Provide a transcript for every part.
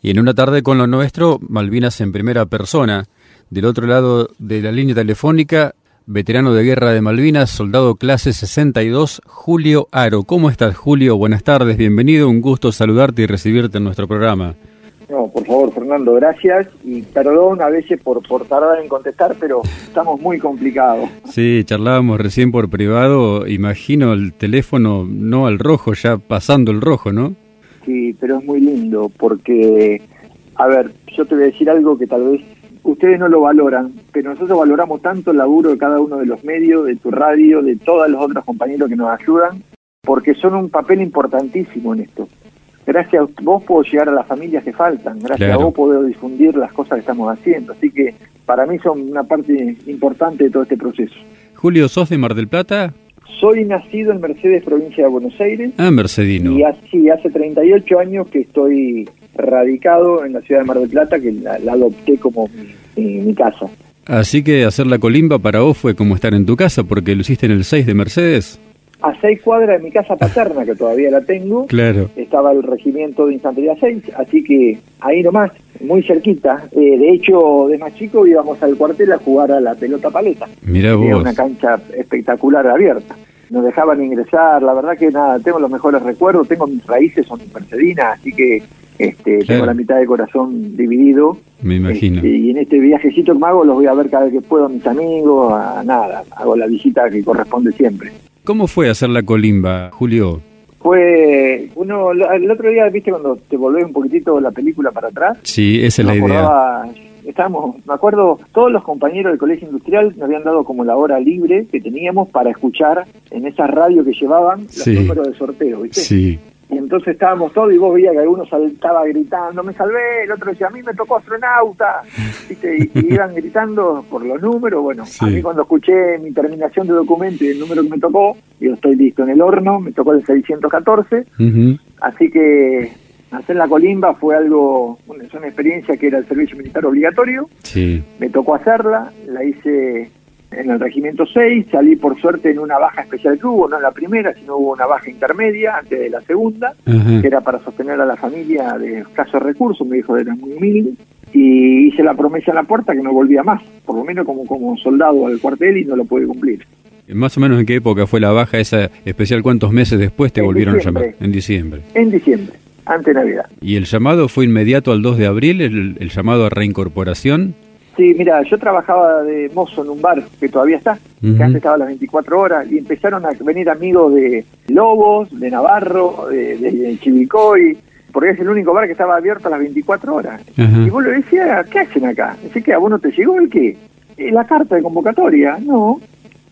Y en una tarde con lo nuestro, Malvinas en primera persona. Del otro lado de la línea telefónica, veterano de guerra de Malvinas, soldado clase 62, Julio Aro. ¿Cómo estás, Julio? Buenas tardes, bienvenido. Un gusto saludarte y recibirte en nuestro programa. No, por favor, Fernando, gracias. Y perdón a veces por, por tardar en contestar, pero estamos muy complicados. Sí, charlábamos recién por privado. Imagino el teléfono no al rojo, ya pasando el rojo, ¿no? Sí, pero es muy lindo porque, a ver, yo te voy a decir algo que tal vez ustedes no lo valoran, pero nosotros valoramos tanto el laburo de cada uno de los medios, de tu radio, de todos los otros compañeros que nos ayudan, porque son un papel importantísimo en esto. Gracias a vos puedo llegar a las familias que faltan, gracias a vos puedo difundir las cosas que estamos haciendo, así que para mí son una parte importante de todo este proceso. Julio, ¿sos de Mar del Plata? Soy nacido en Mercedes, provincia de Buenos Aires. Ah, Mercedino. Y así, hace 38 años que estoy radicado en la ciudad de Mar del Plata, que la, adopté como mi, casa. Así que hacer la colimba para vos fue como estar en tu casa, porque lo hiciste en el 6 de Mercedes. A seis cuadras de mi casa paterna, que todavía la tengo, claro. estaba el regimiento de infantería 6, así que ahí nomás, muy cerquita. Eh, de hecho, de más chico íbamos al cuartel a jugar a la pelota paleta. Mira vos. Era una cancha espectacular abierta nos dejaban ingresar, la verdad que nada, tengo los mejores recuerdos, tengo mis raíces, son mercedinas, así que este, tengo la mitad del corazón dividido. Me imagino. Este, y en este viajecito que me hago los voy a ver cada vez que puedo a mis amigos, a nada, hago la visita que corresponde siempre. ¿Cómo fue hacer la colimba, Julio? Fue, uno, el otro día, viste, cuando te volvés un poquitito la película para atrás. Sí, esa es la idea estábamos, me acuerdo, todos los compañeros del colegio industrial nos habían dado como la hora libre que teníamos para escuchar en esa radio que llevaban los números de sorteo, ¿viste? Sí. Y entonces estábamos todos y vos veías que alguno saltaba gritando, me salvé, el otro decía, a mí me tocó astronauta, ¿viste? Y, iban gritando por los números. Bueno, a mí cuando escuché mi terminación de documento y el número que me tocó, yo estoy listo en el horno, me tocó el 614, así que hacer la colimba fue algo, es una experiencia que era el servicio militar obligatorio. Sí. Me tocó hacerla, la hice en el regimiento 6, salí por suerte en una baja especial que hubo, no en la primera, sino hubo una baja intermedia antes de la segunda, que era para sostener a la familia de escasos recursos, mi hijo era muy humilde, y hice la promesa en la puerta que no volvía más, por lo menos como, como soldado al cuartel y no lo pude cumplir. Más o menos en qué época fue la baja esa especial, cuántos meses después te volvieron a llamar? En diciembre. En diciembre ante Navidad. ¿Y el llamado fue inmediato al 2 de abril, el, llamado a reincorporación? Sí, mira, yo trabajaba de mozo en un bar que todavía está, que antes estaba a las 24 horas, y empezaron a venir amigos de Lobos, de Navarro, de, Chivicoy, porque es el único bar que estaba abierto a las 24 horas. Y vos le decías, ¿qué hacen acá? Dice que a vos no te llegó el qué? Eh, la carta de convocatoria. No,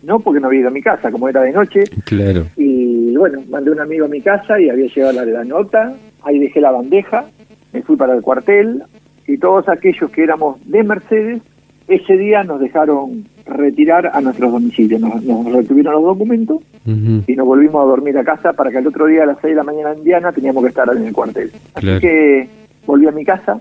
no porque no había ido a mi casa, como era de noche. Claro. Y bueno, mandé un amigo a mi casa y había llegado la, la nota, ahí dejé la bandeja, me fui para el cuartel y todos aquellos que éramos de Mercedes, ese día nos dejaron retirar a nuestros domicilios, nos, retuvieron los documentos y nos volvimos a dormir a casa para que el otro día a las 6 de la mañana en Diana teníamos que estar en el cuartel. Así que volví a mi casa,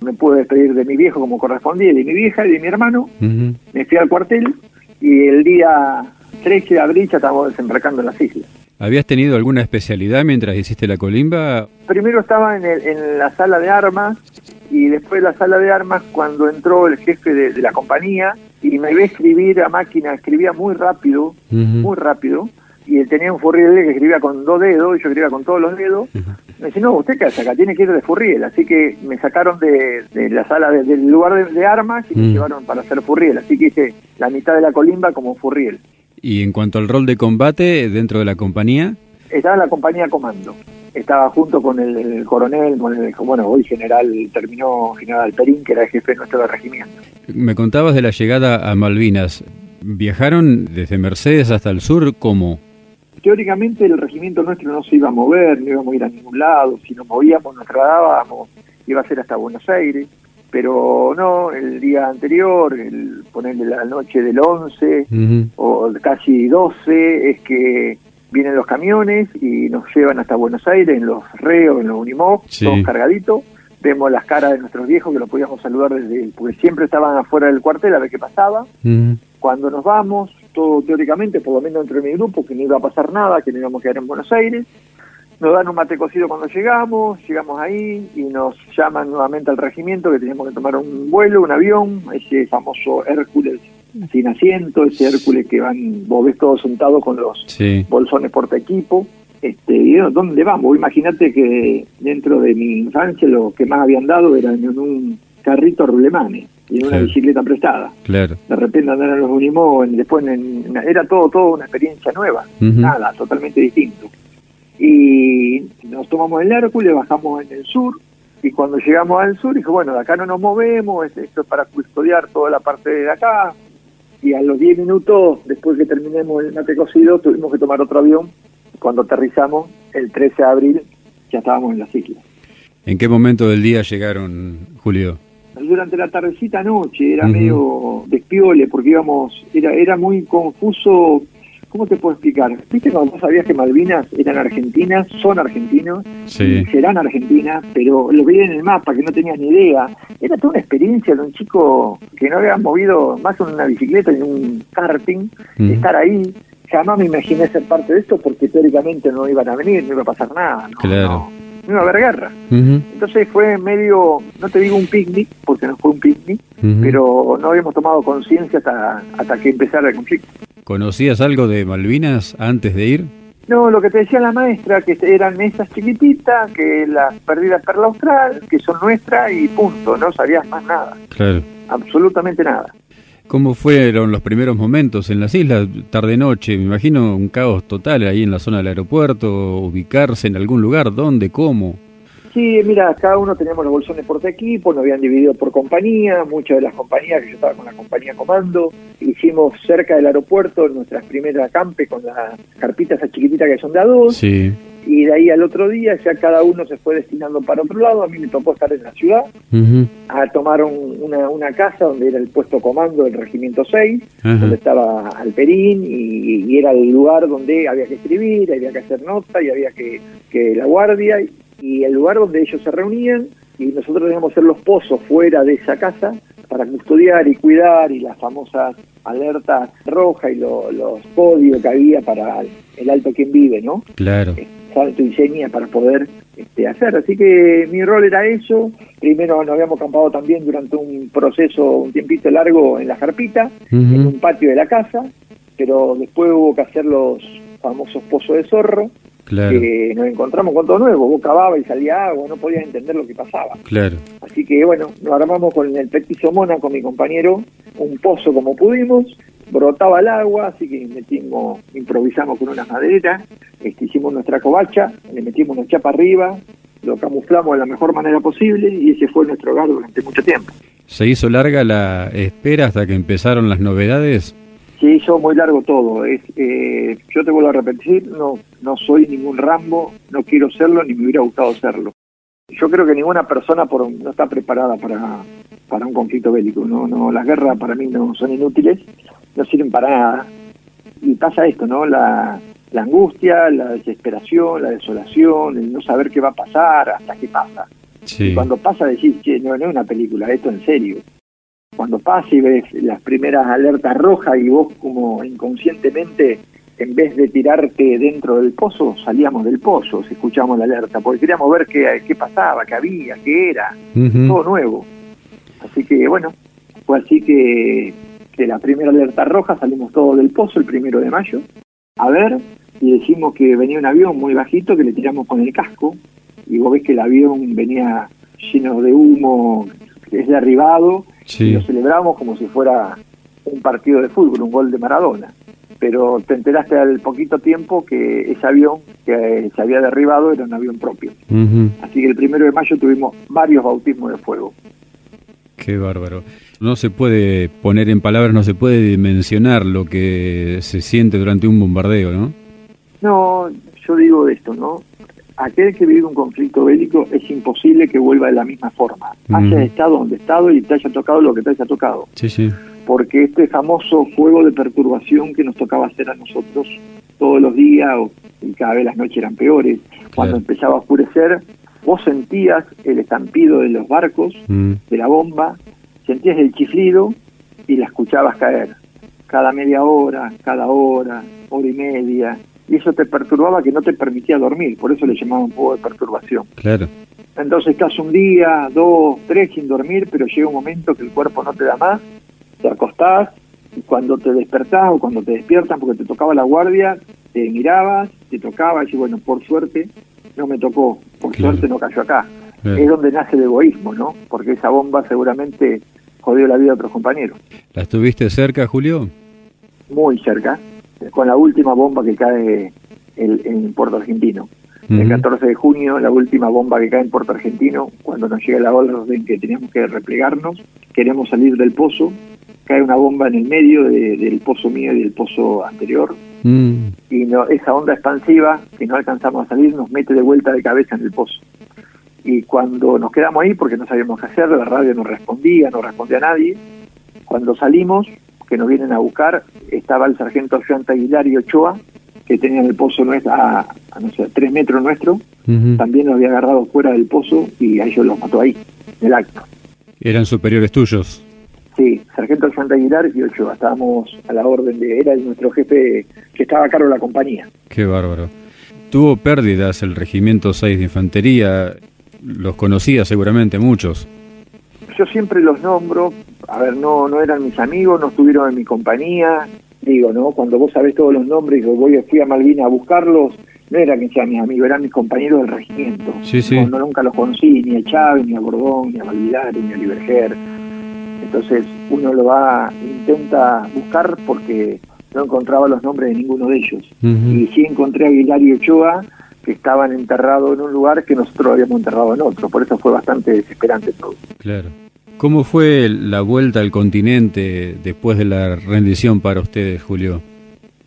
me pude despedir de mi viejo como correspondía, de mi vieja y de mi hermano, me fui al cuartel y el día 13 de abril ya estábamos desembarcando en las islas. ¿Habías tenido alguna especialidad mientras hiciste la colimba? Primero estaba en, en la sala de armas y después de la sala de armas cuando entró el jefe de, la compañía y me iba a escribir a máquina, escribía muy rápido, muy rápido, y él tenía un furriel que escribía con dos dedos y yo escribía con todos los dedos. Me dice, no, usted qué hace acá, tiene que ir de furriel. Así que me sacaron de, la sala, del lugar de, armas y me llevaron para hacer furriel. Así que hice la mitad de la colimba como furriel. Y en cuanto al rol de combate dentro de la compañía. Estaba en la compañía comando. Estaba junto con el, coronel, con el, bueno, hoy general, terminó general Perín, que era el jefe de nuestro regimiento. Me contabas de la llegada a Malvinas. ¿Viajaron desde Mercedes hasta el sur cómo? Teóricamente el regimiento nuestro no se iba a mover, no íbamos a ir a ningún lado, si nos movíamos, nos trasladábamos, iba a ser hasta Buenos Aires pero no, el día anterior, el ponerle la noche del 11 o casi 12, es que vienen los camiones y nos llevan hasta Buenos Aires en los reos, en los Unimog, todos cargaditos. Vemos las caras de nuestros viejos que los podíamos saludar desde, porque siempre estaban afuera del cuartel a ver qué pasaba. Cuando nos vamos, todo teóricamente, por lo menos entre mi grupo, que no iba a pasar nada, que no íbamos a quedar en Buenos Aires. Nos dan un mate cocido cuando llegamos, llegamos ahí y nos llaman nuevamente al regimiento que teníamos que tomar un vuelo, un avión, ese famoso Hércules sin asiento, ese Hércules que van, vos ves todos sentados con los bolsones porta equipo. Este, y ¿dónde vamos? Imagínate que dentro de mi infancia lo que más habían dado era en un carrito rulemane y en una bicicleta prestada. Claro. De repente andar en los Unimog, después era todo, todo una experiencia nueva, nada, totalmente distinto y nos tomamos el Hércules, bajamos en el sur y cuando llegamos al sur dije, bueno, de acá no nos movemos, esto es para custodiar toda la parte de acá y a los 10 minutos después que terminemos el mate cocido tuvimos que tomar otro avión cuando aterrizamos el 13 de abril ya estábamos en la islas. ¿En qué momento del día llegaron, Julio? Durante la tardecita noche, era medio despiole porque íbamos, era, era muy confuso ¿Cómo te puedo explicar? Viste cuando vos sabías que Malvinas eran argentinas, son argentinos, serán argentinas, pero lo veía en el mapa, que no tenía ni idea. Era toda una experiencia de un chico que no había movido más en una bicicleta ni un karting, estar ahí. Jamás me imaginé ser parte de esto porque teóricamente no iban a venir, no iba a pasar nada. No, claro. no, iba a haber guerra. Entonces fue medio, no te digo un picnic, porque no fue un picnic, pero no habíamos tomado conciencia hasta, hasta que empezara el conflicto. ¿Conocías algo de Malvinas antes de ir? No, lo que te decía la maestra, que eran mesas chiquititas, que las perdidas perla austral, que son nuestras y punto, no sabías más nada. Claro. Absolutamente nada. ¿Cómo fueron los primeros momentos en las islas, tarde-noche? Me imagino un caos total ahí en la zona del aeropuerto, ubicarse en algún lugar, ¿dónde, cómo? Sí, mira, cada uno teníamos los bolsones por equipo, nos habían dividido por compañía, muchas de las compañías, que yo estaba con la compañía Comando, hicimos cerca del aeropuerto nuestras primeras acampe con las carpitas a chiquititas que son de a dos, sí. y de ahí al otro día ya cada uno se fue destinando para otro lado, a mí me tocó estar en la ciudad, a tomar una, una, casa donde era el puesto comando del Regimiento 6, donde estaba Alperín, y, y, era el lugar donde había que escribir, había que hacer nota, y había que, que la guardia, y el lugar donde ellos se reunían y nosotros teníamos hacer los pozos fuera de esa casa para custodiar y cuidar y las famosas alertas rojas y los códigos que había para el alto quien vive, ¿no? Claro. Eh, salto y seña para poder este, hacer. Así que mi rol era eso. Primero nos habíamos acampado también durante un proceso, un tiempito largo en la jarpita, en un patio de la casa, pero después hubo que hacer los famosos pozos de zorro, que nos encontramos con todo nuevo, vos cavaba y salía agua, no podías entender lo que pasaba. Claro. Así que bueno, nos armamos con el petizo mona, con mi compañero, un pozo como pudimos, brotaba el agua, así que metimos, improvisamos con una madera, este, hicimos nuestra covacha, le metimos una chapa arriba, lo camuflamos de la mejor manera posible y ese fue nuestro hogar durante mucho tiempo. ¿Se hizo larga la espera hasta que empezaron las novedades? Se hizo muy largo todo. Es, eh, yo te vuelvo a repetir, no, no soy ningún Rambo, no quiero serlo ni me hubiera gustado serlo. Yo creo que ninguna persona por, no está preparada para, para un conflicto bélico. No, no, las guerras para mí no son inútiles, no sirven para nada. Y pasa esto, ¿no? La, la angustia, la desesperación, la desolación, el no saber qué va a pasar, hasta qué pasa. Y cuando pasa decís, che, no, no es una película, esto en serio cuando pasa y ves las primeras alertas rojas y vos como inconscientemente en vez de tirarte dentro del pozo, salíamos del pozo, si escuchamos la alerta, porque queríamos ver qué, qué pasaba, qué había, qué era, todo nuevo. Así que bueno, fue así que de la primera alerta roja salimos todos del pozo el primero de mayo, a ver, y decimos que venía un avión muy bajito que le tiramos con el casco, y vos ves que el avión venía lleno de humo, es derribado, y lo celebramos como si fuera un partido de fútbol, un gol de Maradona. Pero te enteraste al poquito tiempo que ese avión que se había derribado era un avión propio. Así que el primero de mayo tuvimos varios bautismos de fuego. Qué bárbaro. No se puede poner en palabras, no se puede dimensionar lo que se siente durante un bombardeo, ¿no? No, yo digo esto, ¿no? Aquel que vive un conflicto bélico es imposible que vuelva de la misma forma, haya estado donde estado y te haya tocado lo que te haya tocado. Sí, sí. Porque este famoso juego de perturbación que nos tocaba hacer a nosotros todos los días y cada vez las noches eran peores, cuando empezaba a oscurecer, vos sentías el estampido de los barcos, mm. de la bomba, sentías el chiflido y la escuchabas caer. Cada media hora, cada hora, hora y media, y eso te perturbaba que no te permitía dormir, por eso le llamaba un poco de perturbación. Claro. Entonces estás un día, dos, tres sin dormir, pero llega un momento que el cuerpo no te da más, te acostás, y cuando te despertás o cuando te despiertan porque te tocaba la guardia, te mirabas, te tocaba y bueno, por suerte no me tocó, por suerte no cayó acá. Es donde nace el egoísmo, ¿no? Porque esa bomba seguramente jodió la vida de otros compañeros. ¿La estuviste cerca, Julio? Muy cerca, con la última bomba que cae en Puerto Argentino. El 14 de junio, la última bomba que cae en Puerto Argentino, cuando nos llega la orden que teníamos que replegarnos, queremos salir del pozo, cae una bomba en el medio del pozo mío y del pozo anterior, mm. y no, esa onda expansiva que no alcanzamos a salir nos mete de vuelta de cabeza en el pozo. Y cuando nos quedamos ahí, porque no sabíamos qué hacer, la radio no respondía, no respondía a nadie, cuando salimos, que nos vienen a buscar, estaba el sargento Joan Aguilar y Ochoa, que tenían el pozo nuestro, a, no sé, tres metros nuestro, también lo había agarrado fuera del pozo y a ellos los mató ahí, en el acto. ¿Eran superiores tuyos? Sí, Sargento Santa Aguilar y Ochoa, estábamos a la orden de, era nuestro jefe que estaba a cargo de la compañía. Qué bárbaro. Tuvo pérdidas el Regimiento 6 de Infantería, los conocía seguramente muchos. Yo siempre los nombro, a ver, no, no eran mis amigos, no estuvieron en mi compañía, digo, ¿no? Cuando vos sabés todos los nombres, yo voy, fui a Malvina a buscarlos, no era que sean mis amigos, eran mis compañeros del regimiento. Sí, sí. No, nunca los conocí, ni a Chávez, ni a Bordón, ni a Valvidare, ni a Liberger. Entonces uno lo va, intenta buscar porque no encontraba los nombres de ninguno de ellos. Y sí encontré a Aguilar y Ochoa, que estaban enterrados en un lugar que nosotros habíamos enterrado en otro. Por eso fue bastante desesperante todo. Claro. ¿Cómo fue la vuelta al continente después de la rendición para ustedes, Julio?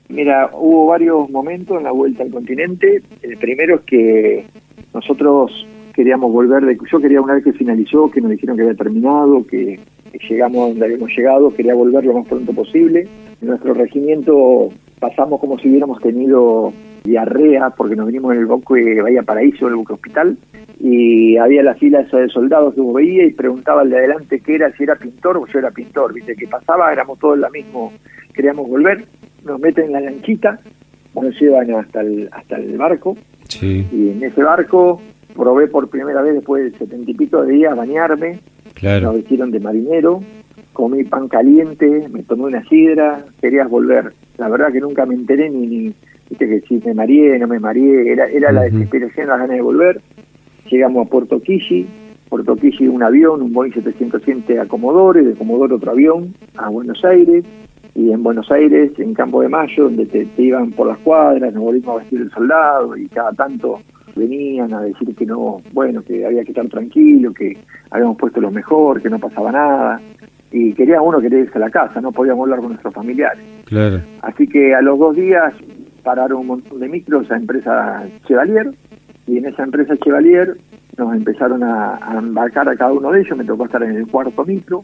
Mira, hubo varios momentos en la vuelta al continente. El primero es que nosotros queríamos volver, yo quería una vez que finalizó, que nos dijeron que había terminado, que, llegamos donde habíamos llegado, quería volver lo más pronto posible. En nuestro regimiento pasamos como si hubiéramos tenido diarrea porque nos vinimos en el buque Bahía Paraíso, el buque hospital, y había la fila esa de soldados que uno veía y preguntaba al de adelante qué era, si era pintor o yo era pintor, viste, que pasaba, éramos todos la mismo, queríamos volver, nos meten en la lanchita, nos llevan hasta el, hasta el barco, y en ese barco probé por primera vez después de setenta y pico de días bañarme, claro. nos vistieron de marinero, comí pan caliente, me tomé una sidra, querías volver. La verdad que nunca me enteré ni, ni viste que si me mareé, no me mareé, era, era la desesperación, las ganas de volver. Llegamos a Puerto Quilli, Puerto Quilli un avión, un Boeing 707 a Comodoro, y de Comodoro otro avión a Buenos Aires, y en Buenos Aires, en Campo de Mayo, donde te, iban por las cuadras, nos volvimos a vestir el soldado, y cada tanto venían a decir que no, bueno, que había que estar tranquilo, que habíamos puesto lo mejor, que no pasaba nada y quería uno querer irse a la casa, no podíamos hablar con nuestros familiares. Claro. Así que a los dos días pararon un montón de micros a empresa Chevalier y en esa empresa Chevalier nos empezaron a, embarcar a cada uno de ellos, me tocó estar en el cuarto micro,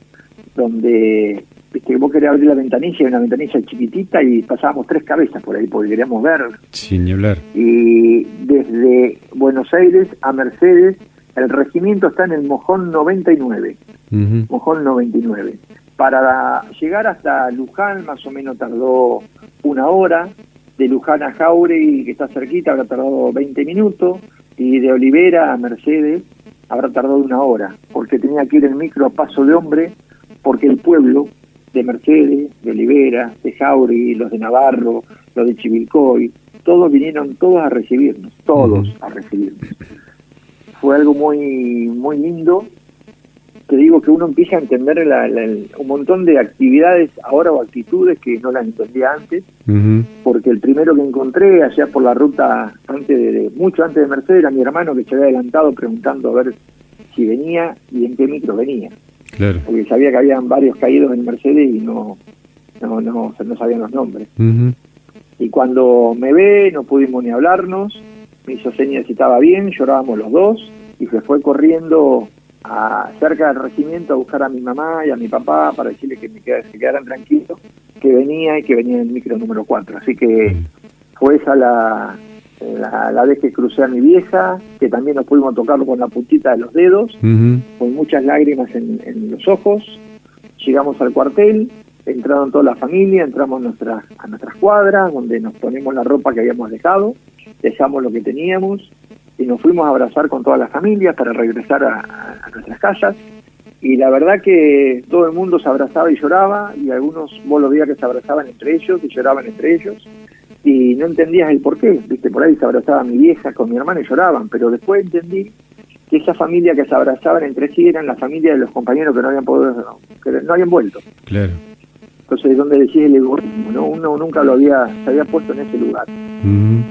donde viste, vos querías abrir la ventanilla, y una ventanilla chiquitita y pasábamos tres cabezas por ahí porque queríamos ver. Sin hablar. Y desde Buenos Aires a Mercedes, el regimiento está en el Mojón 99. Mojón 99. Para llegar hasta Luján más o menos tardó una hora, de Luján a Jauregui, que está cerquita, habrá tardado 20 minutos, y de Olivera a Mercedes habrá tardado una hora, porque tenía que ir el micro a paso de hombre, porque el pueblo de Mercedes, de Olivera, de Jauregui, los de Navarro, los de Chivilcoy, todos vinieron todos a recibirnos, todos a recibirnos. Fue algo muy, muy lindo te digo que uno empieza a entender un montón de actividades ahora o actitudes que no las entendía antes, porque el primero que encontré allá por la ruta, antes de, mucho antes de Mercedes, era mi hermano que se había adelantado preguntando a ver si venía y en qué micro venía. Porque sabía que habían varios caídos en Mercedes y no, no, no, no sabían los nombres. Y cuando me ve, no pudimos ni hablarnos, me hizo señas si estaba bien, llorábamos los dos, y se fue corriendo cerca del regimiento a buscar a mi mamá y a mi papá para decirle que me se quedaran tranquilos, que venía y que venía en el micro número 4. Así que fue esa la, la, vez que crucé a mi vieja, que también nos pudimos tocarlo con la puntita de los dedos, con muchas lágrimas en, los ojos. Llegamos al cuartel, entraron toda la familia, entramos nuestras, a nuestras cuadras, donde nos ponemos la ropa que habíamos dejado, dejamos lo que teníamos y nos fuimos a abrazar con toda la familia para regresar a, a nuestras casas. Y la verdad que todo el mundo se abrazaba y lloraba, y algunos vos lo veías que se abrazaban entre ellos y lloraban entre ellos, y no entendías el por qué, viste, por ahí se abrazaba mi vieja con mi hermana y lloraban, pero después entendí que esa familia que se abrazaban entre sí eran la familia de los compañeros que no habían podido, que no habían vuelto. Claro. Entonces, donde decís el egoísmo, ¿no? Uno nunca lo había, se había puesto en ese lugar.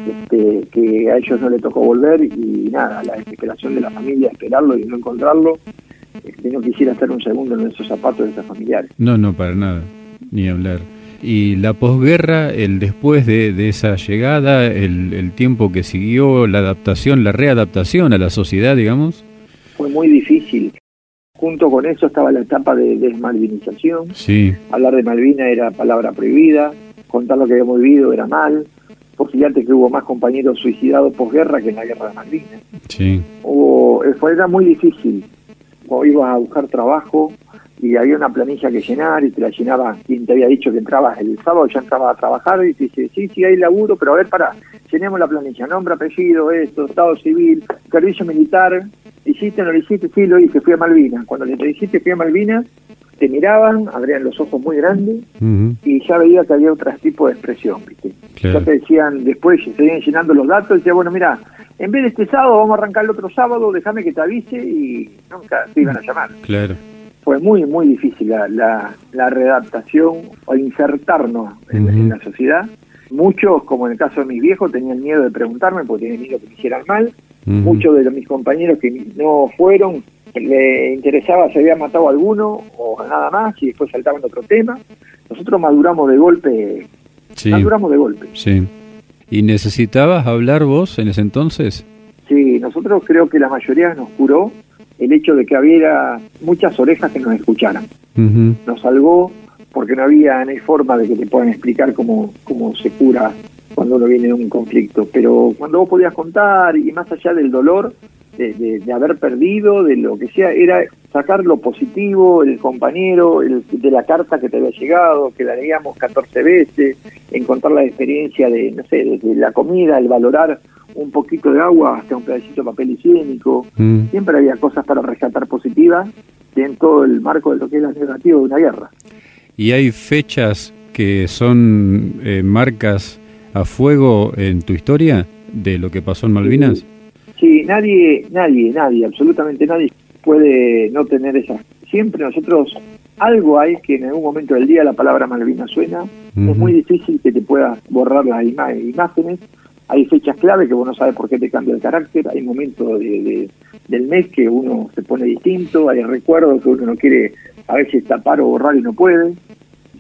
este, que a ellos no le tocó volver y nada, la desesperación de la familia, esperarlo y no encontrarlo, este, no quisiera estar un segundo en esos zapatos de esos familiares. No, no, para nada, ni hablar. Y la posguerra, el después de, de esa llegada, el, el, tiempo que siguió, la adaptación, la readaptación a la sociedad, digamos. Fue muy difícil. Junto con eso estaba la etapa de desmalvinización. Sí. Hablar de Malvina era palabra prohibida, contar lo que habíamos vivido era mal. Por fíjate que hubo más compañeros suicidados posguerra que en la guerra de Malvinas. Sí. Hubo, fue, era muy difícil. O ibas a buscar trabajo, y había una planilla que llenar y te la llenaba quien te había dicho que entrabas el sábado, ya entraba a trabajar y te dice, sí, sí, hay laburo, pero a ver, para, llenemos la planilla, nombre, apellido, esto, estado civil, servicio militar, hiciste no lo hiciste, sí, lo hice, fui a Malvinas. Cuando le dijiste fui a Malvinas, te miraban, abrían los ojos muy grandes uh -huh. y ya veía que había otro tipo de expresión, ¿viste? Claro. Ya te decían, después se seguían llenando los datos, y decía, bueno, mira, en vez de este sábado vamos a arrancar el otro sábado, déjame que te avise y nunca te iban a llamar. Claro fue muy, muy difícil la, la, la readaptación o insertarnos en, uh -huh. en, la sociedad. Muchos, como en el caso de mis viejos, tenían miedo de preguntarme porque tenían miedo que me hicieran mal. Uh -huh. Muchos de mis compañeros que no fueron, le interesaba si había matado a alguno o nada más y después saltaban otro tema. Nosotros maduramos de golpe, sí. maduramos de golpe. Sí. ¿Y necesitabas hablar vos en ese entonces? Sí, nosotros creo que la mayoría nos curó el hecho de que había muchas orejas que nos escucharan. Uh -huh. Nos salvó porque no había no hay forma de que te puedan explicar cómo, cómo se cura cuando uno viene de un conflicto. Pero cuando vos podías contar, y más allá del dolor de, de, de haber perdido, de lo que sea, era sacar lo positivo, el compañero, el, de la carta que te había llegado, que la leíamos 14 veces, encontrar la experiencia de, no sé, de, de la comida, el valorar un poquito de agua hasta un pedacito de papel higiénico. Mm. Siempre había cosas para rescatar positivas en todo el marco de lo que es la negativa de una guerra. ¿Y hay fechas que son eh, marcas a fuego en tu historia de lo que pasó en Malvinas? Sí, sí, nadie, nadie, nadie, absolutamente nadie puede no tener esas. Siempre nosotros, algo hay que en algún momento del día la palabra Malvinas suena, uh -huh. es muy difícil que te puedas borrar las ima imágenes, hay fechas clave que vos no sabes por qué te cambia el carácter, hay momentos de, de, del mes que uno se pone distinto, hay recuerdos que uno no quiere a veces tapar o borrar y no puede.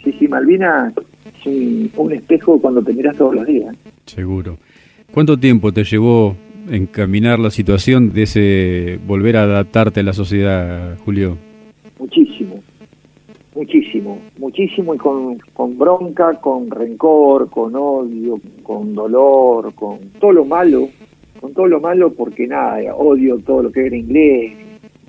Sí, sí, Malvinas es un, un espejo cuando te miras todos los días. Seguro. ¿Cuánto tiempo te llevó encaminar la situación de ese volver a adaptarte a la sociedad, Julio? Muchísimo, muchísimo, muchísimo y con, con bronca, con rencor, con odio, con dolor, con todo lo malo, con todo lo malo porque nada, odio todo lo que era inglés,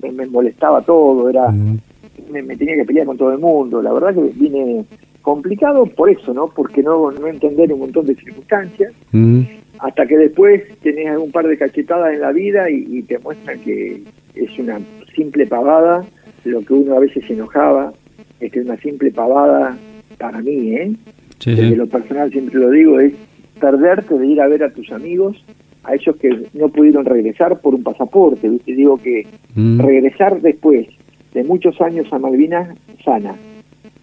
me, me molestaba todo, era, me, me, tenía que pelear con todo el mundo, la verdad que vine complicado por eso, ¿no? Porque no, no entender un montón de circunstancias. Hasta que después tenés un par de cachetadas en la vida y, y te muestran que es una simple pavada, lo que uno a veces se enojaba, es que es una simple pavada para mí, ¿eh? Sí, Desde sí. lo personal siempre lo digo, es perderte de ir a ver a tus amigos, a esos que no pudieron regresar por un pasaporte. ¿viste? Digo que mm. regresar después de muchos años a Malvinas sana,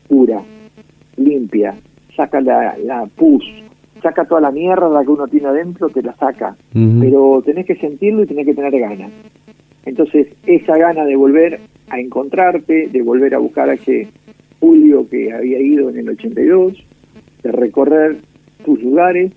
pura, limpia, saca la, la pus, saca toda la mierda que uno tiene adentro, te la saca. Uh -huh. Pero tenés que sentirlo y tenés que tener ganas. Entonces, esa gana de volver a encontrarte, de volver a buscar a ese Julio que había ido en el 82, de recorrer tus lugares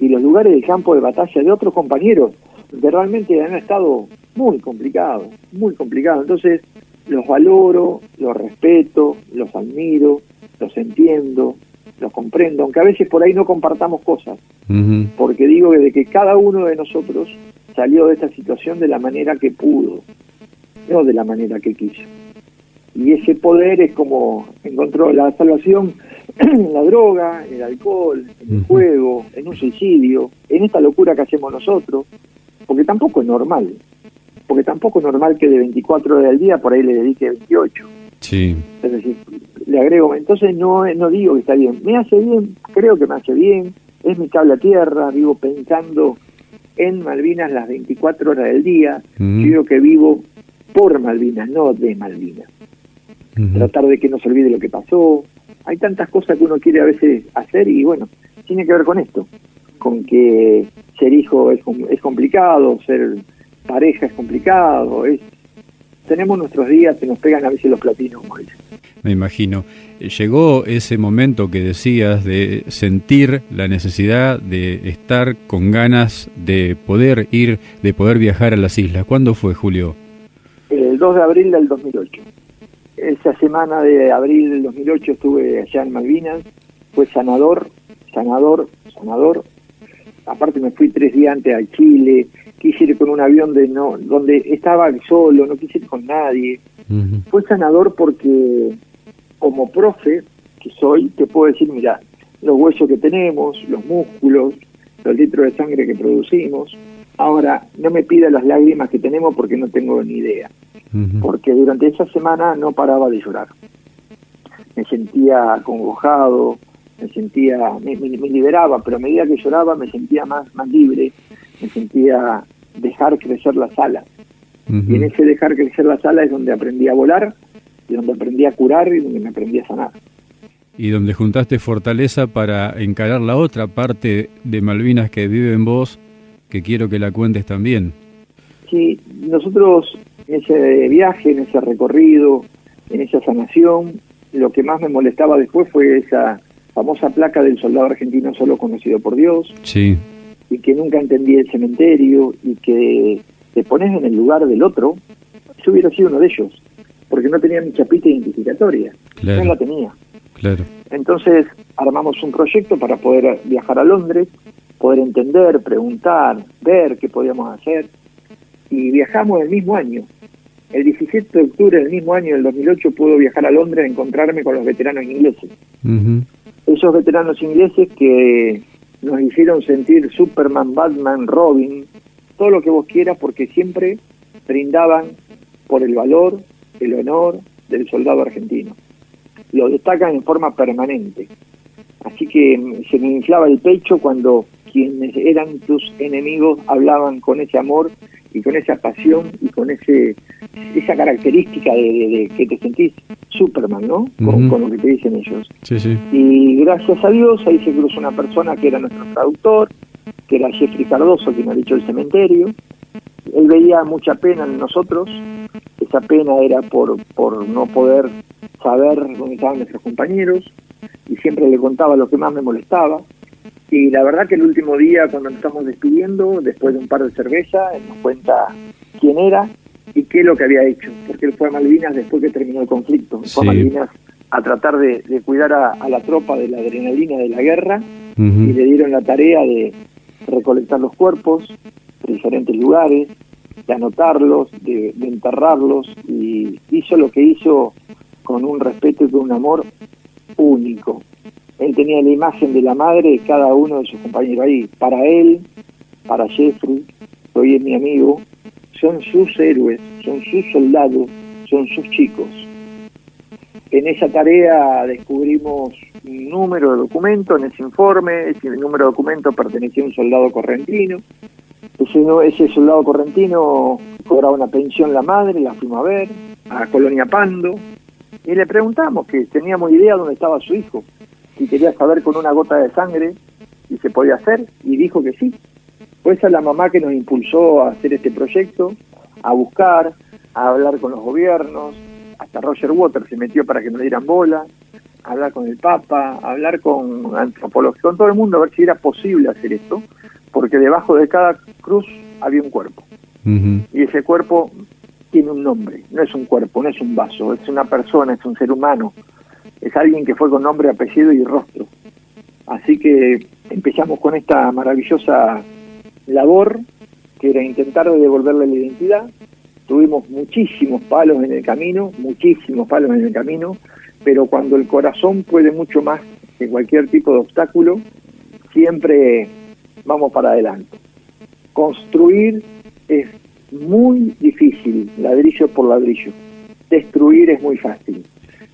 y los lugares del campo de batalla de otros compañeros que realmente han estado muy complicados, muy complicados. Entonces, los valoro, los respeto, los admiro, los entiendo, los comprendo, aunque a veces por ahí no compartamos cosas, uh -huh. porque digo que de que cada uno de nosotros salió de esta situación de la manera que pudo, no de la manera que quiso. y ese poder es como encontró la salvación en la droga, en el alcohol, en el juego, en un suicidio, en esta locura que hacemos nosotros, porque tampoco es normal, porque tampoco es normal que de 24 horas al día por ahí le dedique 28. Sí. Es decir, le agrego, entonces no, no digo que está bien, me hace bien, creo que me hace bien, es mi cable a tierra, vivo pensando en Malvinas las 24 horas del día, yo digo que vivo por Malvinas, no de Malvinas. Tratar de que no se olvide lo que pasó. Hay tantas cosas que uno quiere a veces hacer y bueno, tiene que ver con esto, con que ser hijo es, es complicado, ser pareja es complicado, es tenemos nuestros días que nos pegan a veces los platinos, Me imagino. Llegó ese momento que decías de sentir la necesidad de estar con ganas de poder ir, de poder viajar a las islas. ¿Cuándo fue, Julio? El 2 de abril del 2008. Esa semana de abril del 2008 estuve allá en Malvinas. Fue sanador, sanador, sanador. Aparte me fui tres días antes a Chile, quise ir con un avión de no, donde estaba solo, no quise ir con nadie. Fue sanador porque como profe que soy, te puedo decir, mira, los huesos que tenemos, los músculos, los litros de sangre que producimos. Ahora, no me pida las lágrimas que tenemos porque no tengo ni idea. Porque durante esa semana no paraba de llorar. Me sentía congojado, me sentía, me, liberaba, pero a medida que lloraba me sentía más, más libre, me sentía dejar crecer las alas. Y en ese dejar crecer las alas es donde aprendí a volar, y donde aprendí a curar y donde me aprendí a sanar. Y donde juntaste fortaleza para encarar la otra parte de Malvinas que vive en vos, que quiero que la cuentes también. Sí, nosotros en ese viaje, en ese recorrido, en esa sanación, lo que más me molestaba después fue esa famosa placa del soldado argentino solo conocido por Dios. Sí y que nunca entendí el cementerio y que te pones en el lugar del otro, yo hubiera sido uno de ellos, porque no tenía mi chapita identificatoria, no la tenía. Claro. Entonces armamos un proyecto para poder viajar a Londres, poder entender, preguntar, ver qué podíamos hacer, y viajamos el mismo año. El 17 de octubre del mismo año, del 2008, puedo viajar a Londres a encontrarme con los veteranos ingleses. Esos veteranos ingleses que nos hicieron sentir Superman, Batman, Robin, todo lo que vos quieras, porque siempre brindaban por el valor, el honor del soldado argentino. Lo destacan en forma permanente. Así que se me inflaba el pecho cuando quienes eran tus enemigos hablaban con ese amor y con esa pasión y con ese esa característica de, que te sentís Superman, ¿no? Con, lo que te dicen ellos. Sí, sí. Y gracias a Dios ahí se cruzó una persona que era nuestro traductor, que era Jeffrey Cardoso, quien ha dicho el cementerio. Él veía mucha pena en nosotros, esa pena era por, por no poder saber dónde estaban nuestros compañeros, y siempre le contaba lo que más me molestaba. Y la verdad que el último día, cuando nos estamos despidiendo, después de un par de cervezas, él nos cuenta quién era y qué es lo que había hecho, porque él fue a Malvinas después que terminó el conflicto, fue a Malvinas a tratar de, cuidar a, la tropa de la adrenalina de la guerra y le dieron la tarea de recolectar los cuerpos de diferentes lugares, de anotarlos, de, de enterrarlos y hizo lo que hizo con un respeto y con un amor único. Él tenía la imagen de la madre de cada uno de sus compañeros ahí. Para él, para Jeffrey, hoy es mi amigo, son sus héroes, son sus soldados, son sus chicos. En esa tarea descubrimos un número de documentos en ese informe, ese número de documentos pertenecía a un soldado correntino. Ese, ese soldado correntino cobraba una pensión la madre, la fuimos a ver, a Colonia Pando, y le preguntamos que teníamos idea dónde estaba su hijo, y quería saber con una gota de sangre si se podía hacer, y dijo que sí. Fue esa la mamá que nos impulsó a hacer este proyecto, a buscar, a hablar con los gobiernos, hasta Roger Waters se metió para que nos dieran bola, a hablar con el Papa, a hablar con antropólogos, con todo el mundo, a ver si era posible hacer esto, porque debajo de cada cruz había un cuerpo. Y ese cuerpo tiene un nombre, no es un cuerpo, no es un vaso, es una persona, es un ser humano, alguien que fue con nombre, apellido y rostro. Así que empezamos con esta maravillosa labor, que era intentar devolverle la identidad, tuvimos muchísimos palos en el camino, muchísimos palos en el camino, pero cuando el corazón puede mucho más que cualquier tipo de obstáculo, siempre vamos para adelante. Construir es muy difícil, ladrillo por ladrillo. Destruir es muy fácil.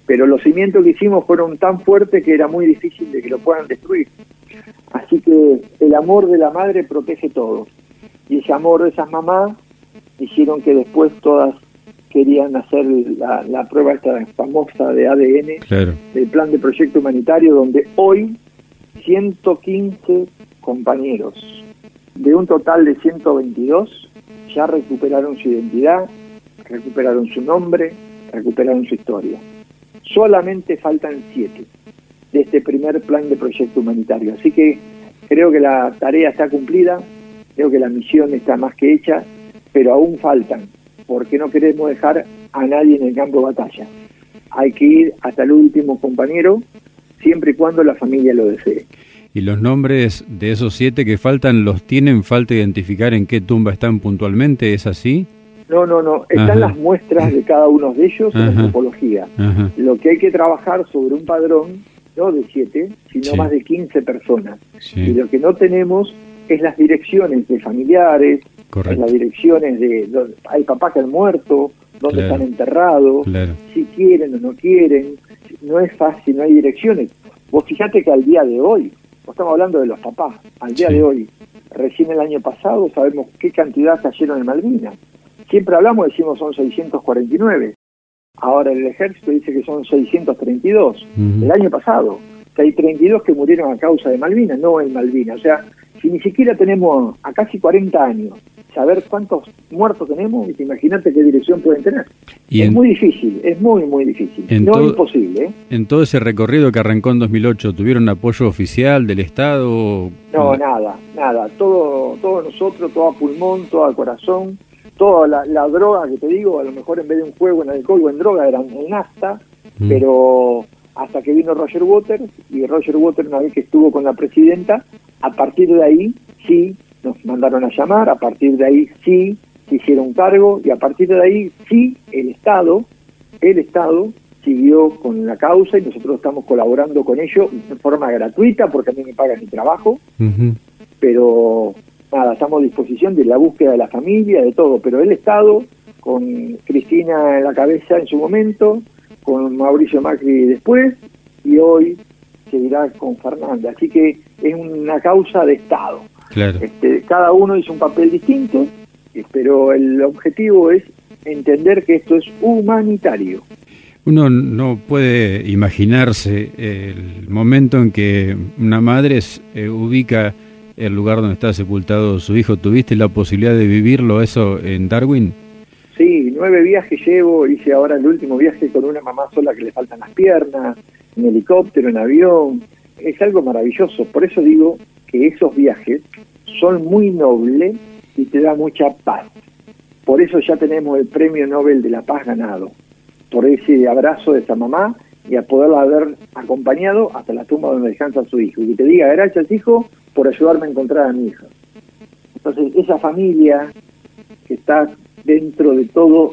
Pero los cimientos que hicimos fueron tan fuertes que era muy difícil de que lo puedan destruir. Así que el amor de la madre protege todo. Y ese amor de esas mamás hicieron que después todas querían hacer la, prueba esta famosa de ADN del plan de proyecto humanitario, donde hoy 115 compañeros de un total de 122 ya recuperaron su identidad, recuperaron su nombre, recuperaron su historia. Solamente faltan siete de este primer plan de proyecto humanitario. Así que creo que la tarea está cumplida, creo que la misión está más que hecha, pero aún faltan, porque no queremos dejar a nadie en el campo de batalla. Hay que ir hasta el último compañero, siempre y cuando la familia lo desee. ¿Y los nombres de esos siete que faltan los tienen falta identificar en qué tumba están puntualmente? ¿Es así? No, no, no. Están las muestras de cada uno de ellos en la antropología. Lo que hay que trabajar sobre un padrón, no de siete, sino más de 15 personas. Y lo que no tenemos es las direcciones de familiares, las direcciones de hay papás que han muerto, dónde están enterrados, si quieren o no quieren. No es fácil, no hay direcciones. Vos fíjate que al día de hoy, estamos hablando de los papás, al día de hoy, recién el año pasado sabemos qué cantidad cayeron en Malvinas. Siempre hablamos, decimos son 649. Ahora el ejército dice que son 632. El año pasado, que hay 32 que murieron a causa de Malvinas, no en Malvinas. O sea, si ni siquiera tenemos a casi 40 años saber cuántos muertos tenemos, imagínate qué dirección pueden tener. es muy difícil, es muy, muy difícil. no es imposible. ¿eh? En todo ese recorrido que arrancó en 2008, ¿tuvieron apoyo oficial del Estado? No, nada, nada. Todo, todos nosotros, todo a pulmón, todo a corazón, toda la, droga que te digo, a lo mejor en vez de un juego en alcohol o en droga, eran en nafta, mm. pero hasta que vino Roger Waters, y Roger Waters una vez que estuvo con la presidenta, a partir de ahí sí nos mandaron a llamar, a partir de ahí sí se hicieron cargo y a partir de ahí sí el Estado, el Estado siguió con la causa y nosotros estamos colaborando con ellos de forma gratuita porque a mí me pagan mi trabajo, pero nada, estamos a disposición de la búsqueda de la familia, de todo, pero el Estado, con Cristina en la cabeza en su momento, con Mauricio Macri después y hoy seguirá con Fernanda. Así que es una causa de Estado. Este, cada uno hizo un papel distinto, pero el objetivo es entender que esto es humanitario. Uno no puede imaginarse el momento en que una madre eh, ubica el lugar donde está sepultado su hijo. ¿Tuviste la posibilidad de vivirlo eso en Darwin? Sí, nueve viajes llevo, hice ahora el último viaje con una mamá sola que le faltan las piernas, en helicóptero, en avión. Es algo maravilloso, por eso digo que esos viajes son muy nobles y te da mucha paz. Por eso ya tenemos el Premio Nobel de la Paz ganado, por ese abrazo de esa mamá y a poderla haber acompañado hasta la tumba donde descansa su hijo. Y que te diga, gracias hijo por ayudarme a encontrar a mi hija. Entonces, esa familia que está dentro de todo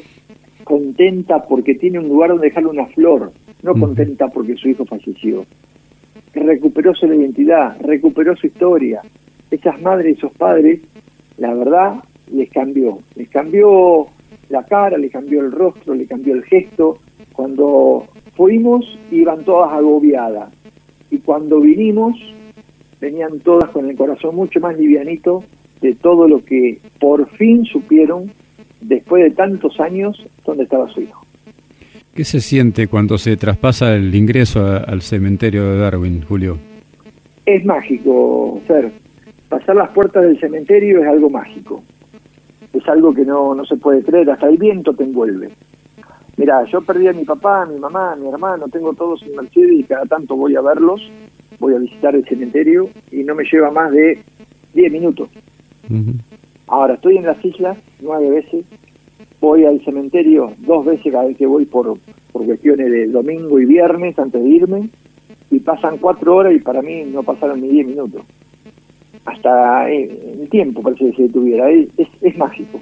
contenta porque tiene un lugar donde dejarle una flor, no contenta porque su hijo falleció. Recuperó su identidad, recuperó su historia. Esas madres y esos padres, la verdad, les cambió. Les cambió la cara, les cambió el rostro, les cambió el gesto. Cuando fuimos, iban todas agobiadas. Y cuando vinimos, venían todas con el corazón mucho más livianito de todo lo que por fin supieron después de tantos años dónde estaba su hijo. ¿Qué se siente cuando se traspasa el ingreso al cementerio de Darwin, Julio? Es mágico, Fer. Pasar las puertas del cementerio es algo mágico. Es algo que no, no se puede creer, hasta el viento te envuelve. Mira, yo perdí a mi papá, a mi mamá, a mi hermano, tengo todos en Mercedes y cada tanto voy a verlos, voy a visitar el cementerio y no me lleva más de 10 minutos. Ahora, estoy en las islas nueve veces, voy al cementerio dos veces cada vez que voy por, por cuestiones de domingo y viernes antes de irme, y pasan cuatro horas y para mí no pasaron ni diez minutos. Hasta eh, el tiempo parece que se detuviera, es, es, mágico.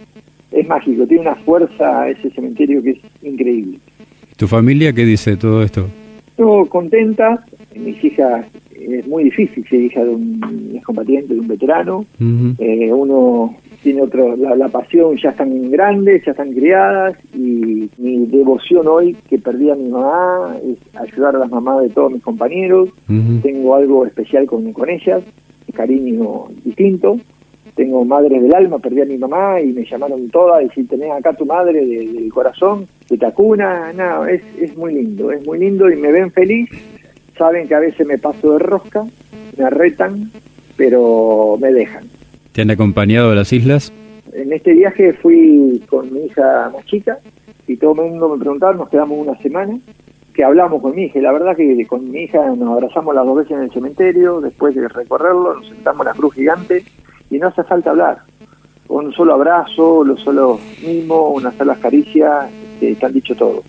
es mágico, tiene una fuerza ese cementerio que es increíble. ¿Tu familia qué dice de todo esto? Estoy contenta, mis hijas, es muy difícil ser hija de un excombatiente, de un veterano, eh, uno tiene otro, la, pasión, ya están grandes, ya están criadas y mi devoción hoy que perdí a mi mamá es ayudar a las mamás de todos mis compañeros, tengo algo especial con, con ellas, cariño distinto, tengo madres del alma, perdí a mi mamá y me llamaron todas y si tenés acá tu madre del corazón, de Tacuna, no, es, es muy lindo, es muy lindo y me ven feliz, saben que a veces me paso de rosca, me retan, pero me dejan. ¿Te han acompañado a las islas? En este viaje fui con mi hija más chica y todo el mundo me preguntaba, nos quedamos una semana, que hablamos con mi hija y la verdad que con mi hija nos abrazamos las dos veces en el cementerio, después de recorrerlo nos sentamos en la cruz gigante y no hace falta hablar. Un solo abrazo, los solo mimo, una sola caricia, te han dicho todo.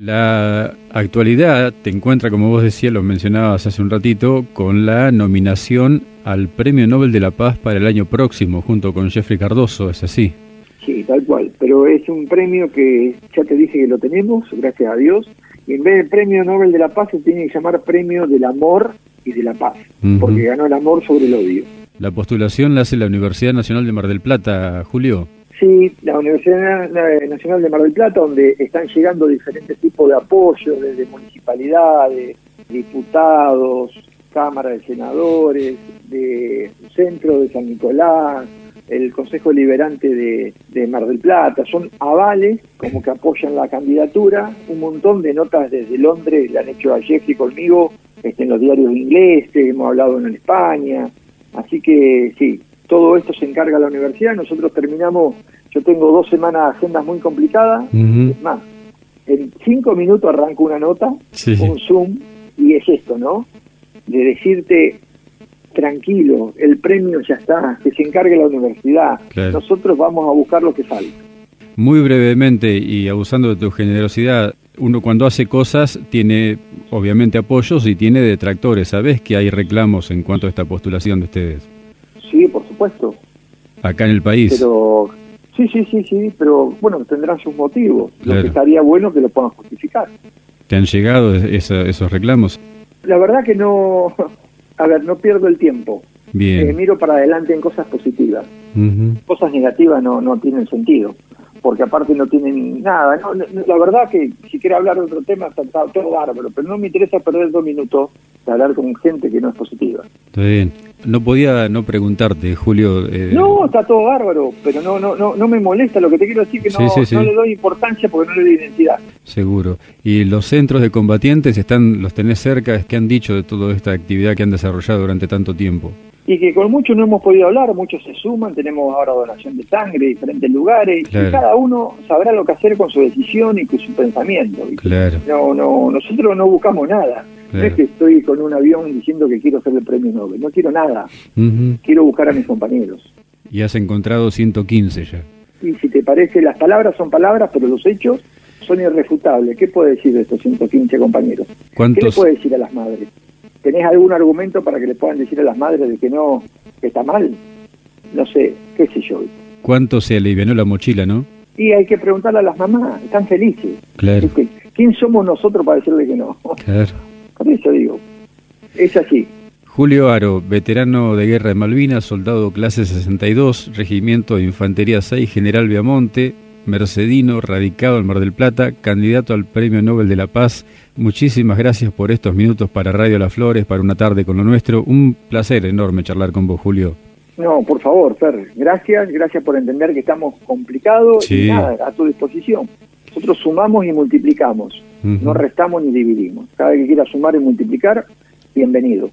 La actualidad te encuentra, como vos decías, lo mencionabas hace un ratito, con la nominación al Premio Nobel de la Paz para el año próximo, junto con Jeffrey Cardoso, ¿es así? Sí, tal cual, pero es un premio que ya te dije que lo tenemos, gracias a Dios, y en vez de Premio Nobel de la Paz se tiene que llamar Premio del Amor y de la Paz, porque ganó el amor sobre el odio. La postulación la hace la Universidad Nacional de Mar del Plata, Julio. Sí, la Universidad Nacional de Mar del Plata, donde están llegando diferentes tipos de apoyos, desde municipalidades, diputados, Cámara de Senadores, de Centro de San Nicolás, el Consejo Liberante de, Mar del Plata, son avales como que apoyan la candidatura, un montón de notas desde Londres la han hecho ayer y conmigo este, en los diarios ingleses, hemos hablado en España, así que sí, todo esto se encarga la universidad, nosotros terminamos, yo tengo dos semanas de agendas muy complicadas, es más, en cinco minutos arranco una nota, un Zoom, y es esto, ¿no? De decirte, tranquilo, el premio ya está, que se encargue la universidad, nosotros vamos a buscar lo que falta. Muy brevemente y abusando de tu generosidad, uno cuando hace cosas tiene obviamente apoyos y tiene detractores. ¿Sabes que hay reclamos en cuanto a esta postulación de ustedes? Sí, por supuesto. Acá en el país. Pero sí, sí, sí, sí, pero bueno, tendrán sus motivos. Lo que estaría bueno que lo puedan justificar. ¿Te han llegado esos reclamos? La verdad que no, a ver, no pierdo el tiempo. Bien. Eh, miro para adelante en cosas positivas. Cosas negativas no, no tienen sentido porque aparte no tienen nada. No, la verdad que si quiere hablar de otro tema está, todo bárbaro, pero no me interesa perder dos minutos de hablar con gente que no es positiva. Está bien. No podía no preguntarte, Julio. Eh, no, está todo bárbaro, pero no, no, no, no me molesta. Lo que te quiero decir que no, no le doy importancia porque no le doy identidad. Seguro. ¿Y los centros de combatientes están, los tenés cerca? ¿Qué han dicho de toda esta actividad que han desarrollado durante tanto tiempo? y que con muchos no hemos podido hablar, muchos se suman, tenemos ahora donación de sangre en diferentes lugares, y cada uno sabrá lo que hacer con su decisión y con su pensamiento. No, no, nosotros no buscamos nada. No es que estoy con un avión diciendo que quiero ser el premio Nobel, no quiero nada. Quiero buscar a mis compañeros. Y has encontrado 115 ya. Y si te parece, las palabras son palabras, pero los hechos son irrefutables. ¿Qué puede decir de estos 115 compañeros? ¿Qué le puede decir a las madres? ¿Tenés algún argumento para que le puedan decir a las madres de que no, que está mal? No sé, qué sé yo. ¿Cuánto se alivianó la mochila, no? Y hay que preguntarle a las mamás, están felices. Claro. ¿Quién somos nosotros para decirle que no? Claro. Por eso digo, es así. Julio Aro, veterano de guerra de Malvinas, soldado clase 62, Regimiento de Infantería 6, General Viamonte, mercedino, radicado en Mar del Plata, candidato al Premio Nobel de la Paz. Muchísimas gracias por estos minutos para Radio Las Flores, para una tarde con lo nuestro. Un placer enorme charlar con vos, Julio. No, por favor, Fer, gracias, gracias por entender que estamos complicados y nada, a tu disposición. Nosotros sumamos y multiplicamos, no restamos ni dividimos. Cada vez que quiera sumar y multiplicar, bienvenido.